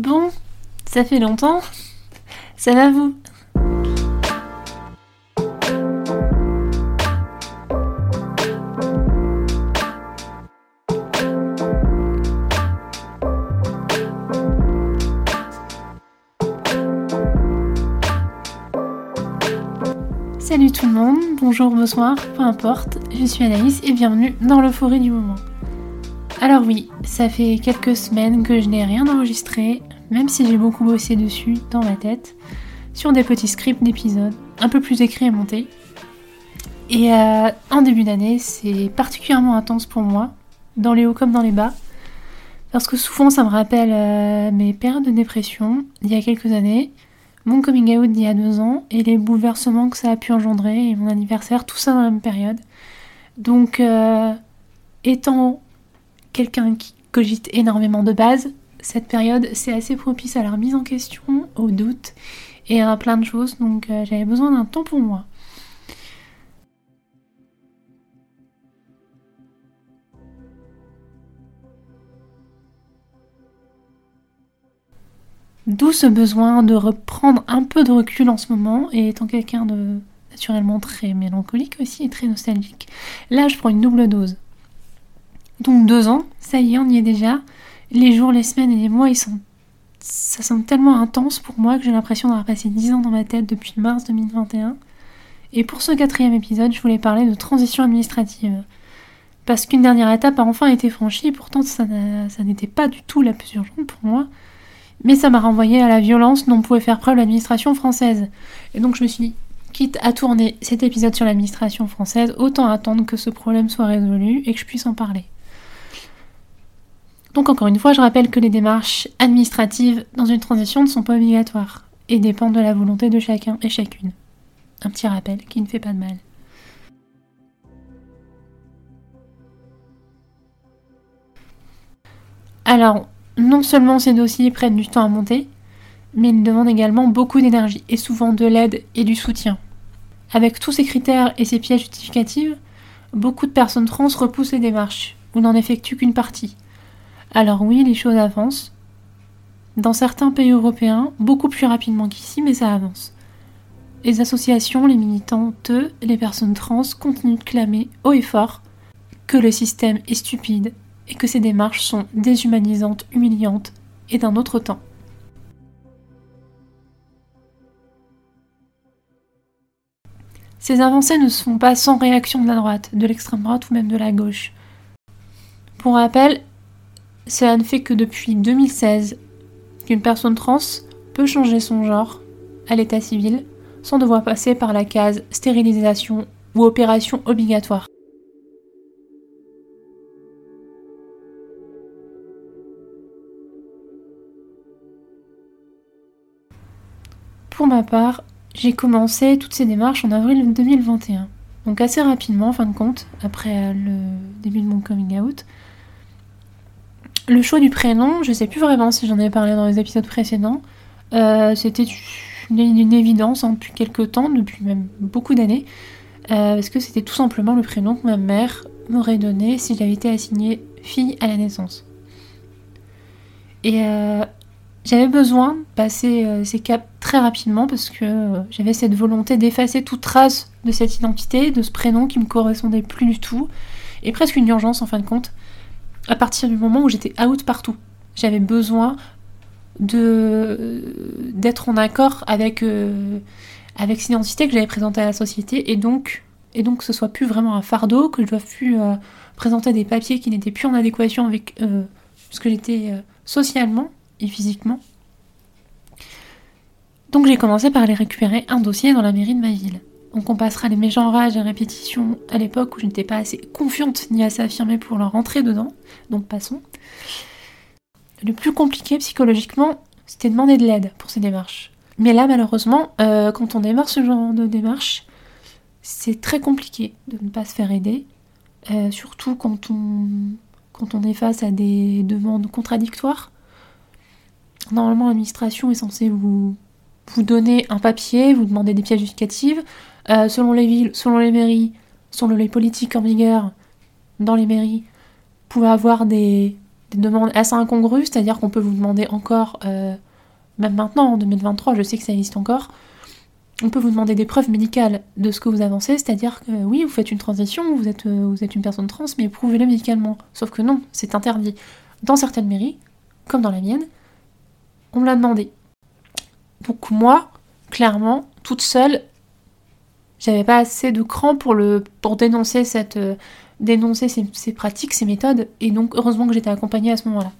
Bon, ça fait longtemps. Ça va vous? Salut tout le monde, bonjour, bonsoir, peu importe, je suis Anaïs et bienvenue dans l'euphorie du moment. Alors oui, ça fait quelques semaines que je n'ai rien enregistré, même si j'ai beaucoup bossé dessus dans ma tête, sur des petits scripts d'épisodes, un peu plus écrits et montés. Et euh, en début d'année, c'est particulièrement intense pour moi, dans les hauts comme dans les bas, parce que souvent ça me rappelle euh, mes périodes de dépression d'il y a quelques années, mon coming out d'il y a deux ans et les bouleversements que ça a pu engendrer et mon anniversaire, tout ça dans la même période. Donc, euh, étant quelqu'un qui cogite énormément de base, cette période c'est assez propice à la remise en question, aux doutes et à plein de choses. Donc, euh, j'avais besoin d'un temps pour moi. D'où ce besoin de reprendre un peu de recul en ce moment, et étant quelqu'un de naturellement très mélancolique aussi et très nostalgique, là je prends une double dose. Donc deux ans, ça y est, on y est déjà. Les jours, les semaines et les mois, ils sont, ça semble tellement intense pour moi que j'ai l'impression d'avoir passé dix ans dans ma tête depuis mars 2021. Et pour ce quatrième épisode, je voulais parler de transition administrative. Parce qu'une dernière étape a enfin été franchie, pourtant ça n'était pas du tout la plus urgente pour moi mais ça m'a renvoyé à la violence dont pouvait faire preuve l'administration française. Et donc je me suis dit, quitte à tourner cet épisode sur l'administration française, autant attendre que ce problème soit résolu et que je puisse en parler. Donc encore une fois, je rappelle que les démarches administratives dans une transition ne sont pas obligatoires et dépendent de la volonté de chacun et chacune. Un petit rappel qui ne fait pas de mal. Alors, non seulement ces dossiers prennent du temps à monter, mais ils demandent également beaucoup d'énergie et souvent de l'aide et du soutien. Avec tous ces critères et ces pièges justificatifs, beaucoup de personnes trans repoussent les démarches ou n'en effectuent qu'une partie. Alors oui, les choses avancent. Dans certains pays européens, beaucoup plus rapidement qu'ici, mais ça avance. Les associations, les militantes, les personnes trans continuent de clamer haut et fort que le système est stupide et que ces démarches sont déshumanisantes, humiliantes et d'un autre temps. Ces avancées ne se font pas sans réaction de la droite, de l'extrême droite ou même de la gauche. Pour rappel, cela ne fait que depuis 2016 qu'une personne trans peut changer son genre à l'état civil sans devoir passer par la case stérilisation ou opération obligatoire. Pour ma part, j'ai commencé toutes ces démarches en avril 2021. Donc assez rapidement, en fin de compte, après le début de mon coming out. Le choix du prénom, je sais plus vraiment si j'en ai parlé dans les épisodes précédents. Euh, c'était une, évidence depuis quelques temps, depuis même beaucoup d'années. Euh, parce que c'était tout simplement le prénom que ma mère m'aurait donné si j'avais été assignée fille à la naissance. Et euh, j'avais besoin de passer ces caps très rapidement parce que j'avais cette volonté d'effacer toute trace de cette identité, de ce prénom qui me correspondait plus du tout, et presque une urgence en fin de compte, à partir du moment où j'étais out partout. J'avais besoin de d'être en accord avec euh, avec cette identité que j'avais présentée à la société et donc et donc que ce soit plus vraiment un fardeau, que je doive plus présenter des papiers qui n'étaient plus en adéquation avec ce que j'étais socialement et physiquement. Donc j'ai commencé par aller récupérer un dossier dans la mairie de ma ville. Donc on passera les mégenrages et répétitions à l'époque où je n'étais pas assez confiante ni assez affirmée pour leur rentrer dedans. Donc passons. Le plus compliqué psychologiquement, c'était de demander de l'aide pour ces démarches. Mais là, malheureusement, euh, quand on démarre ce genre de démarche, c'est très compliqué de ne pas se faire aider. Euh, surtout quand on, quand on est face à des demandes contradictoires. Normalement, l'administration est censée vous, vous donner un papier, vous demander des pièces justificatives. Euh, selon les villes, selon les mairies, selon les politiques en vigueur dans les mairies, vous pouvez avoir des, des demandes assez incongrues, c'est-à-dire qu'on peut vous demander encore, même maintenant en 2023, je sais que ça existe encore, on peut vous demander des preuves médicales de ce que vous avancez, c'est-à-dire que oui, vous faites une transition, vous êtes, vous êtes une personne trans, mais prouvez-le médicalement. Sauf que non, c'est interdit. Dans certaines mairies, comme dans la mienne, on me l'a demandé. Donc moi, clairement, toute seule, j'avais pas assez de cran pour, le, pour dénoncer, cette, euh, dénoncer ces, pratiques, ces méthodes, et donc heureusement que j'étais accompagnée à ce moment-là.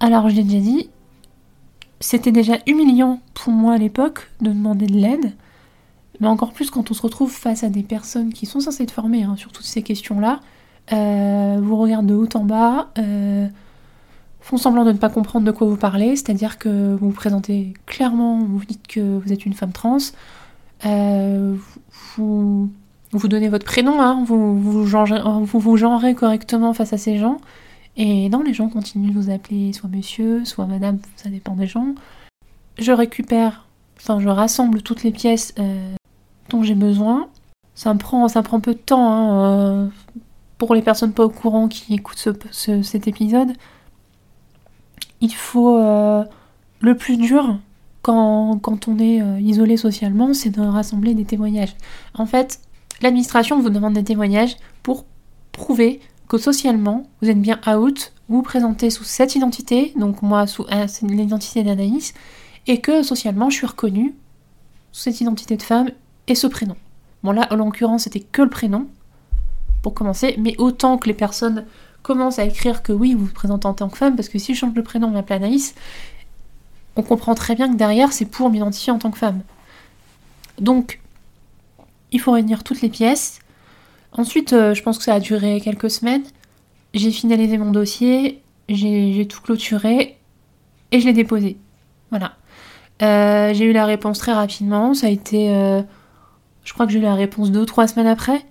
Alors je l'ai déjà dit, c'était déjà humiliant pour moi à l'époque de demander de l'aide, mais encore plus quand on se retrouve face à des personnes qui sont censées être formées hein, sur toutes ces questions-là, euh, vous regardent de haut en bas, euh, font semblant de ne pas comprendre de quoi vous parlez, c'est-à-dire que vous vous présentez clairement, vous dites que vous êtes une femme trans, euh, vous, vous donnez votre prénom, hein, vous, vous, vous vous genrez correctement face à ces gens, et non, les gens continuent de vous appeler soit monsieur, soit madame, ça dépend des gens. Je récupère, enfin je rassemble toutes les pièces euh, dont j'ai besoin. Ça me prend, ça prend peu de temps, hein, euh, pour les personnes pas au courant qui écoutent cet épisode il faut euh, le plus dur quand, on est euh, isolé socialement, c'est de rassembler des témoignages. En fait, l'administration vous demande des témoignages pour prouver que socialement, vous êtes bien out, vous vous présentez sous cette identité, donc moi sous l'identité d'Anaïs, et que socialement, je suis reconnue sous cette identité de femme et ce prénom. Bon là, en l'occurrence, c'était que le prénom, pour commencer, mais autant que les personnes commence à écrire que oui, vous vous présentez en tant que femme, parce que si je change le prénom, on m'appelle Anaïs, on comprend très bien que derrière, c'est pour m'identifier en tant que femme. Donc, il faut réunir toutes les pièces. Ensuite, euh, je pense que ça a duré quelques semaines. J'ai finalisé mon dossier, j'ai tout clôturé et je l'ai déposé. Voilà. Euh, j'ai eu la réponse très rapidement. Ça a été. Euh, je crois que j'ai eu la réponse deux ou trois semaines après.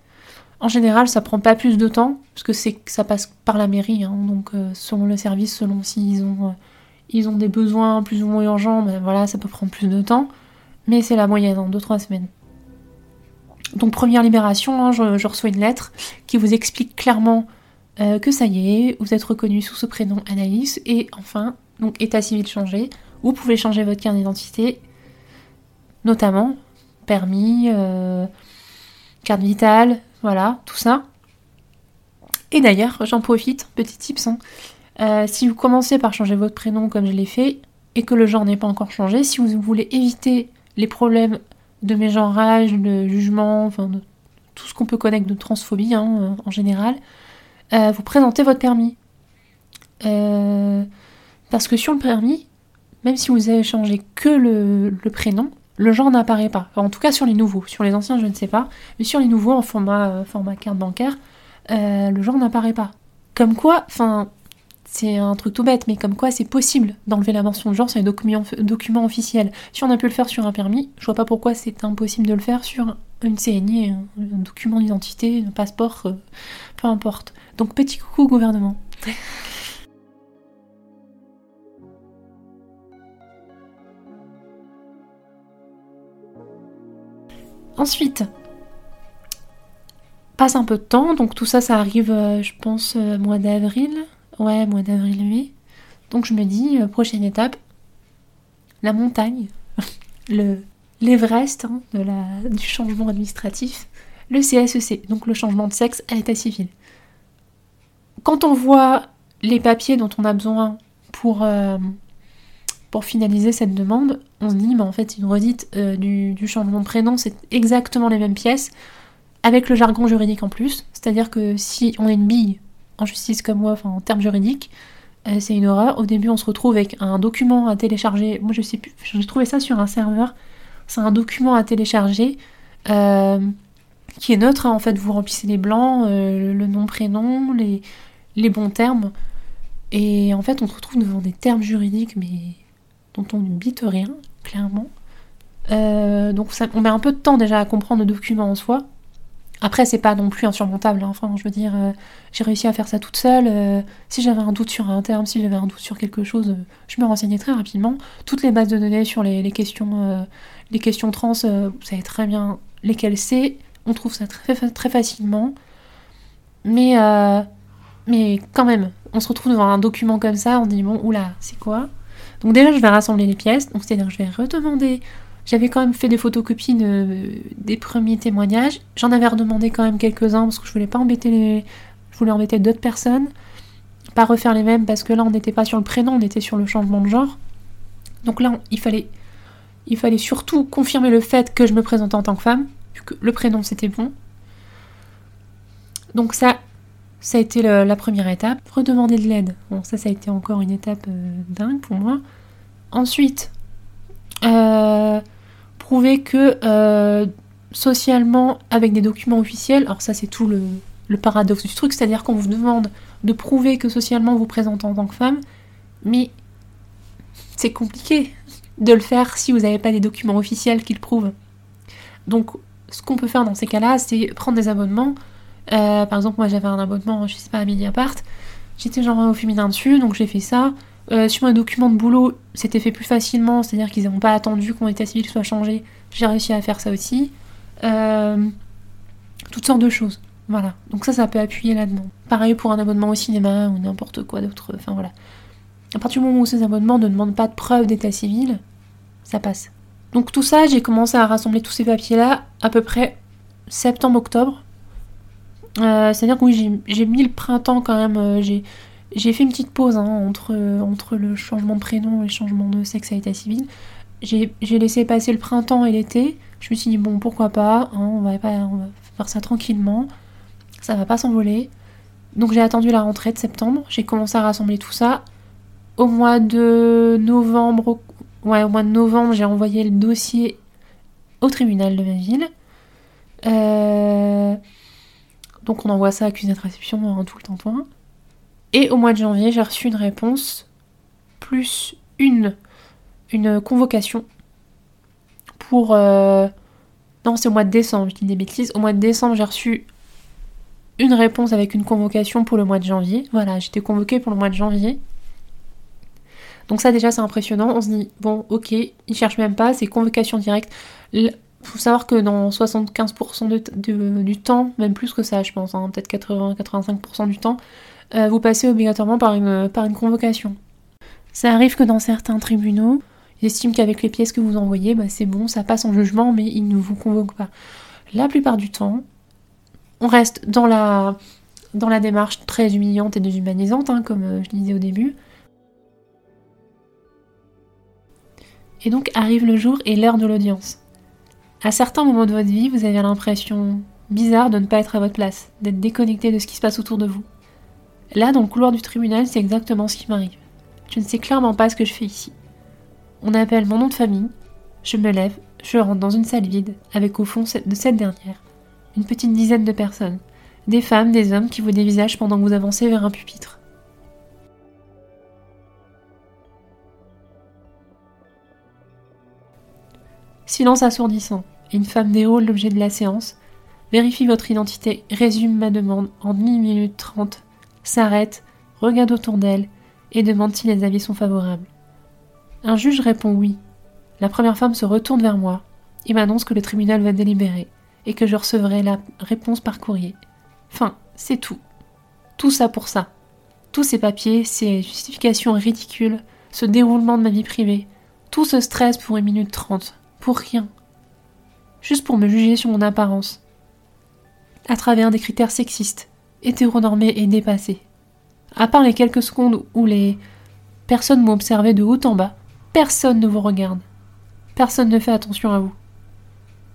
En général, ça prend pas plus de temps, parce que c'est ça passe par la mairie, hein. donc euh, selon le service, selon s'ils ont, euh, ont des besoins plus ou moins urgents, ben voilà, ça peut prendre plus de temps, mais c'est la moyenne, en 2-3 semaines. Donc première libération, hein, je, reçois une lettre qui vous explique clairement euh, que ça y est, vous êtes reconnu sous ce prénom Anaïs, et enfin, donc état civil changé, vous pouvez changer votre carte d'identité, notamment permis, carte vitale, voilà, tout ça. Et d'ailleurs, j'en profite, petit tips, hein. euh, si vous commencez par changer votre prénom comme je l'ai fait, et que le genre n'est pas encore changé, si vous voulez éviter les problèmes de mégenrage, de jugement, enfin de tout ce qu'on peut connaître de transphobie hein, euh, en général, euh, vous présentez votre permis. parce que sur le permis, même si vous avez changé que le prénom, le genre n'apparaît pas. en tout cas sur les nouveaux. Sur les anciens, je ne sais pas. Mais sur les nouveaux, en format, euh, carte bancaire, euh, le genre n'apparaît pas. Comme quoi, enfin, c'est un truc tout bête, mais comme quoi c'est possible d'enlever la mention de genre sur les documents, documents officiels. Si on a pu le faire sur un permis, je vois pas pourquoi c'est impossible de le faire sur une CNI, un, document d'identité, un passeport, euh, peu importe. Donc petit coucou gouvernement. Ensuite, passe un peu de temps, donc tout ça, ça arrive, euh, je pense, euh, mois d'avril. Ouais, mois d'avril, mai. Donc je me dis, euh, prochaine étape, la montagne, le l'Everest hein, du changement administratif, le CSEC, e donc le changement de sexe à l'état civil. Quand on voit les papiers dont on a besoin pour, pour finaliser cette demande, on se dit, mais en fait, une redite euh, du, changement de prénom, c'est exactement les mêmes pièces, avec le jargon juridique en plus. C'est-à-dire que si on est une bille en justice comme moi, enfin en termes juridiques, euh, c'est une horreur. Au début, on se retrouve avec un document à télécharger. Moi, je sais plus, j'ai trouvé ça sur un serveur. C'est un document à télécharger euh, qui est neutre. Hein. En fait, vous remplissez les blancs, le nom, prénom, les, les bons termes. Et en fait, on se retrouve devant des termes juridiques, mais dont on ne bite rien clairement. Euh, donc on met un peu de temps déjà à comprendre le document en soi. Après, c'est pas non plus insurmontable. Hein. Enfin, je veux dire, euh, j'ai réussi à faire ça toute seule. Euh, si j'avais un doute sur un terme, si j'avais un doute sur quelque chose, je me renseignais très rapidement. Toutes les bases de données sur les, questions, les questions trans, vous savez très bien lesquelles c'est. On trouve ça très, très facilement. Mais, mais quand même, on se retrouve devant un document comme ça, on dit bon, oula, c'est quoi? Donc déjà, je vais rassembler les pièces, donc c'est-à-dire je vais redemander. J'avais quand même fait des photocopies des premiers témoignages. J'en avais redemandé quand même quelques-uns parce que je voulais pas embêter les, je voulais embêter d'autres personnes, pas refaire les mêmes parce que là on n'était pas sur le prénom, on était sur le changement de genre. Donc là, il fallait, il fallait surtout confirmer le fait que je me présentais en tant que femme, que le prénom c'était bon. Donc ça, ça a été la première étape. Redemander de l'aide. Bon, ça, ça a été encore une étape euh, dingue pour moi. Ensuite, euh, prouver que euh, socialement, avec des documents officiels, alors ça c'est tout le, paradoxe du truc, c'est-à-dire qu'on vous demande de prouver que socialement vous présentez en tant que femme, mais c'est compliqué de le faire si vous n'avez pas des documents officiels qui le prouvent. Donc ce qu'on peut faire dans ces cas-là, c'est prendre des abonnements. Euh, par exemple, moi j'avais un abonnement, je sais pas, à Mediapart. J'étais genre au féminin dessus, donc j'ai fait ça. Euh, sur un document de boulot, c'était fait plus facilement, c'est-à-dire qu'ils n'ont pas attendu que mon état civil soit changé. J'ai réussi à faire ça aussi. Euh, toutes sortes de choses. Voilà. Donc ça, ça peut appuyer là-dedans. Pareil pour un abonnement au cinéma ou n'importe quoi d'autre. Enfin voilà. À partir du moment où ces abonnements ne demandent pas de preuve d'état civil, ça passe. Donc tout ça, j'ai commencé à rassembler tous ces papiers-là à peu près septembre-octobre. Euh, c'est-à-dire que oui, j'ai mis le printemps quand même. Euh, j'ai fait une petite pause hein, entre, entre le changement de prénom et le changement de sexe à état civil. J'ai laissé passer le printemps et l'été. Je me suis dit, bon, pourquoi pas, hein, on, va pas on va faire ça tranquillement. Ça va pas s'envoler. Donc j'ai attendu la rentrée de septembre. J'ai commencé à rassembler tout ça. Au mois de novembre, ouais, au mois de novembre, j'ai envoyé le dossier au tribunal de ma ville. Euh, donc on envoie ça à accusé de réception hein, tout le temps. Et au mois de janvier, j'ai reçu une réponse plus une, une convocation pour... Euh, non, c'est au mois de décembre, je dis des bêtises. Au mois de décembre, j'ai reçu une réponse avec une convocation pour le mois de janvier. Voilà, j'étais convoquée pour le mois de janvier. Donc ça déjà c'est impressionnant, on se dit bon ok, ils cherchent même pas, c'est convocation directe. Il faut savoir que dans 75% du temps, même plus que ça je pense, hein, peut-être 80-85% du temps, euh, vous passez obligatoirement par une, par une convocation. Ça arrive que dans certains tribunaux, ils estiment qu'avec les pièces que vous envoyez, bah, c'est bon, ça passe en jugement, mais ils ne vous convoquent pas. La plupart du temps, on reste dans la, dans la démarche très humiliante et déshumanisante, hein, comme euh, je disais au début. Et donc arrive le jour et l'heure de l'audience. À certains moments de votre vie, vous avez l'impression bizarre de ne pas être à votre place, d'être déconnecté de ce qui se passe autour de vous. Là, dans le couloir du tribunal, c'est exactement ce qui m'arrive. Je ne sais clairement pas ce que je fais ici. On appelle mon nom de famille, je me lève, je rentre dans une salle vide, avec au fond de cette dernière, une petite dizaine de personnes, des femmes, des hommes qui vous dévisagent pendant que vous avancez vers un pupitre. Silence assourdissant, une femme déroule l'objet de la séance, vérifie votre identité, résume ma demande en 1 minute 30, s'arrête, regarde autour d'elle et demande si les avis sont favorables. Un juge répond oui. La première femme se retourne vers moi et m'annonce que le tribunal va délibérer et que je recevrai la réponse par courrier. Enfin, c'est tout. Tout ça pour ça. Tous ces papiers, ces justifications ridicules, ce déroulement de ma vie privée, tout ce stress pour une minute trente. Pour rien. Juste pour me juger sur mon apparence. À travers des critères sexistes, hétéronormés et dépassés. À part les quelques secondes où les personnes m'ont observé de haut en bas, personne ne vous regarde. Personne ne fait attention à vous.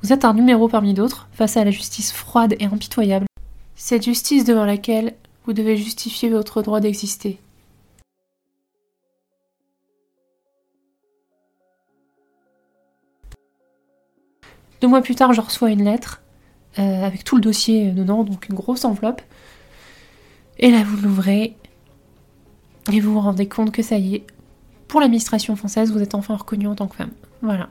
Vous êtes un numéro parmi d'autres face à la justice froide et impitoyable. Cette justice devant laquelle vous devez justifier votre droit d'exister. Deux mois plus tard, je reçois une lettre euh, avec tout le dossier dedans, donc une grosse enveloppe. Et là, vous l'ouvrez et vous vous rendez compte que ça y est, pour l'administration française, vous êtes enfin reconnue en tant que femme. Voilà.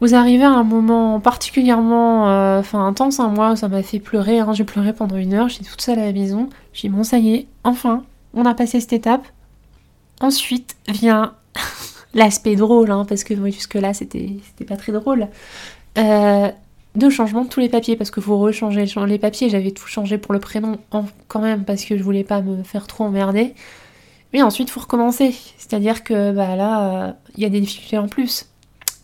Vous arrivez à un moment particulièrement euh, enfin, intense, hein. moi ça m'a fait pleurer, hein. j'ai pleuré pendant une heure, j'étais toute seule à la maison, j'ai dit bon ça y est, enfin, on a passé cette étape. Ensuite vient l'aspect drôle, hein, parce que jusque là c'était pas très drôle. Euh, de changement de tous les papiers parce que vous rechangez les papiers. J'avais tout changé pour le prénom quand même parce que je voulais pas me faire trop emmerder. Mais ensuite, faut recommencer. C'est-à-dire que bah, là, il y a des difficultés en plus.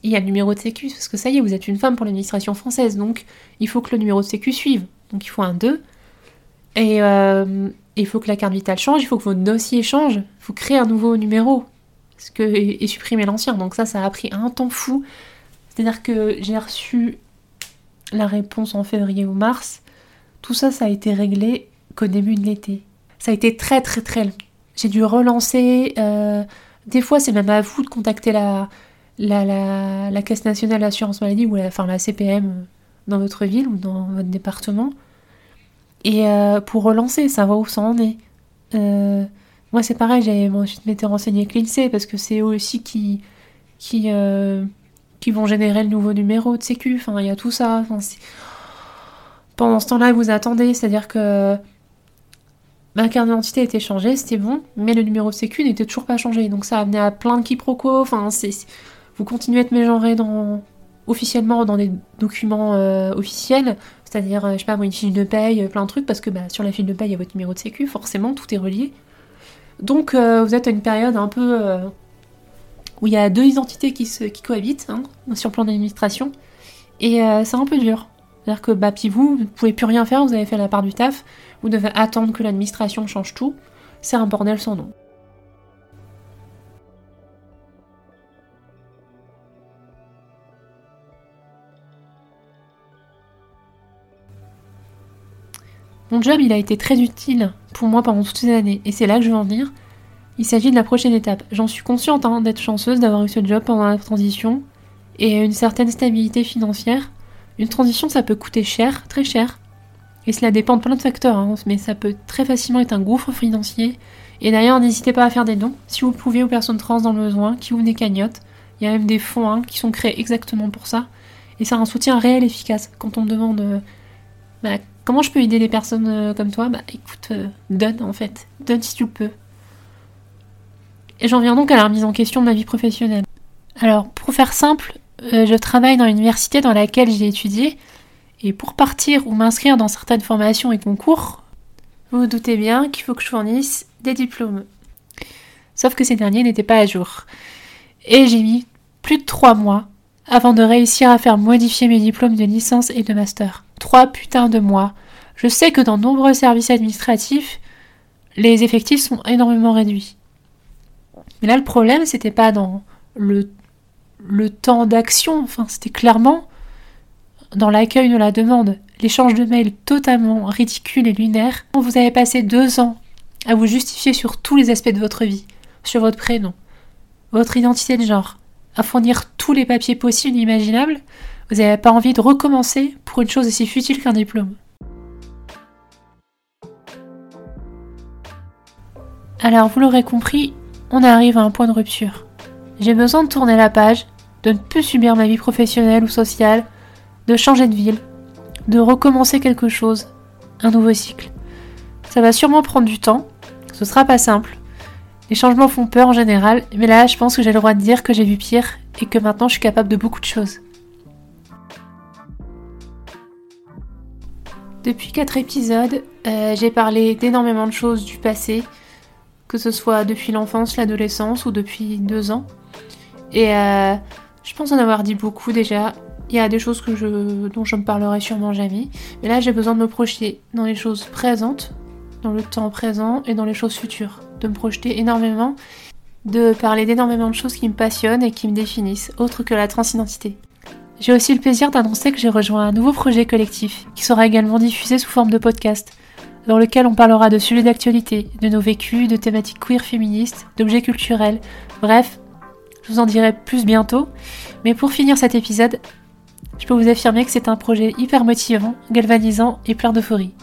Il y a le numéro de sécu, parce que ça y est, vous êtes une femme pour l'administration française, donc il faut que le numéro de sécu suive. Donc il faut un 2. Et euh, il faut que la carte vitale change, il faut que votre dossier change, il faut créer un nouveau numéro parce que, et, supprimer l'ancien. Donc ça, ça a pris un temps fou. C'est-à-dire que j'ai reçu la réponse en février ou mars. Tout ça, ça a été réglé qu'au début de l'été. Ça a été très très très long. J'ai dû relancer. Euh, des fois, c'est même à vous de contacter la, la, la, Caisse nationale d'assurance maladie ou la, la CPM dans votre ville ou dans votre département. Et euh, pour relancer, savoir où ça en est. Euh, moi, c'est pareil, j'avais ensuite m'étais renseigné avec l'INSEE parce que c'est eux aussi qui, qui, qui vont générer le nouveau numéro de sécu. Enfin, il y a tout ça. Pendant ce temps-là, vous attendez, c'est-à-dire que ma carte d'identité a été changée, c'était bon, mais le numéro de sécu n'était toujours pas changé. Donc ça a amené à plein de quiproquos. Vous continuez à être mégenré dans, officiellement dans des documents euh, officiels, c'est-à-dire, euh, je sais pas, une fiche de paye, euh, plein de trucs, parce que bah, sur la fiche de paye, il y a votre numéro de sécu, forcément, tout est relié. Donc vous êtes à une période un peu où il y a deux identités qui, se, cohabitent hein, sur le plan d'administration, et c'est un peu dur. C'est-à-dire que bah, puis vous, vous pouvez plus rien faire, vous avez fait la part du taf, vous devez attendre que l'administration change tout. C'est un bordel sans nom. Mon job, il a été très utile pour moi pendant toutes ces années, et c'est là que je veux en venir. Il s'agit de la prochaine étape. J'en suis consciente hein, d'être chanceuse d'avoir eu ce job pendant la transition, et une certaine stabilité financière. Une transition, ça peut coûter cher, très cher, et cela dépend de plein de facteurs, hein, mais ça peut très facilement être un gouffre financier. Et d'ailleurs, n'hésitez pas à faire des dons, si vous pouvez, aux personnes trans dans le besoin, qui ouvrent des cagnottes. Il y a même des fonds hein, qui sont créés exactement pour ça. Et c'est un soutien réel efficace. Quand on me demande euh, bah, comment je peux aider des personnes euh, comme toi, bah écoute, euh, donne en fait. Donne si tu peux. Et j'en viens donc à la remise en question de ma vie professionnelle. Alors, pour faire simple, je travaille dans l'université dans laquelle j'ai étudié, et pour partir ou m'inscrire dans certaines formations et concours, vous vous doutez bien qu'il faut que je fournisse des diplômes. Sauf que ces derniers n'étaient pas à jour. Et j'ai mis plus de trois mois avant de réussir à faire modifier mes diplômes de licence et de master. Trois putains de mois. Je sais que dans nombreux services administratifs, les effectifs sont énormément réduits. Mais là, le problème, c'était pas dans le, le temps d'action, enfin, c'était clairement dans l'accueil de la demande, l'échange de mails totalement ridicule et lunaire, vous avez passé deux ans à vous justifier sur tous les aspects de votre vie, sur votre prénom, votre identité de genre, à fournir tous les papiers possibles et imaginables, vous n'avez pas envie de recommencer pour une chose aussi futile qu'un diplôme. Alors, vous l'aurez compris, on arrive à un point de rupture. J'ai besoin de tourner la page, de ne plus subir ma vie professionnelle ou sociale, de changer de ville, de recommencer quelque chose, un nouveau cycle. Ça va sûrement prendre du temps, ce sera pas simple. Les changements font peur en général, mais là je pense que j'ai le droit de dire que j'ai vu pire et que maintenant je suis capable de beaucoup de choses. Depuis quatre épisodes, euh, j'ai parlé d'énormément de choses du passé, que ce soit depuis l'enfance, l'adolescence ou depuis deux ans. Et euh, je pense en avoir dit beaucoup déjà, il y a des choses que je, dont je ne parlerai sûrement jamais. Mais là, j'ai besoin de me projeter dans les choses présentes, dans le temps présent et dans les choses futures. De me projeter énormément, de parler d'énormément de choses qui me passionnent et qui me définissent, autre que la transidentité. J'ai aussi le plaisir d'annoncer que j'ai rejoint un nouveau projet collectif qui sera également diffusé sous forme de podcast, dans lequel on parlera de sujets d'actualité, de nos vécus, de thématiques queer féministes, d'objets culturels, bref, je vous en dirai plus bientôt. Mais pour finir cet épisode, je peux vous affirmer que c'est un projet hyper motivant, galvanisant et plein d'euphorie.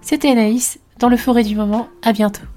C'était Anaïs, dans le forêt du moment, à bientôt.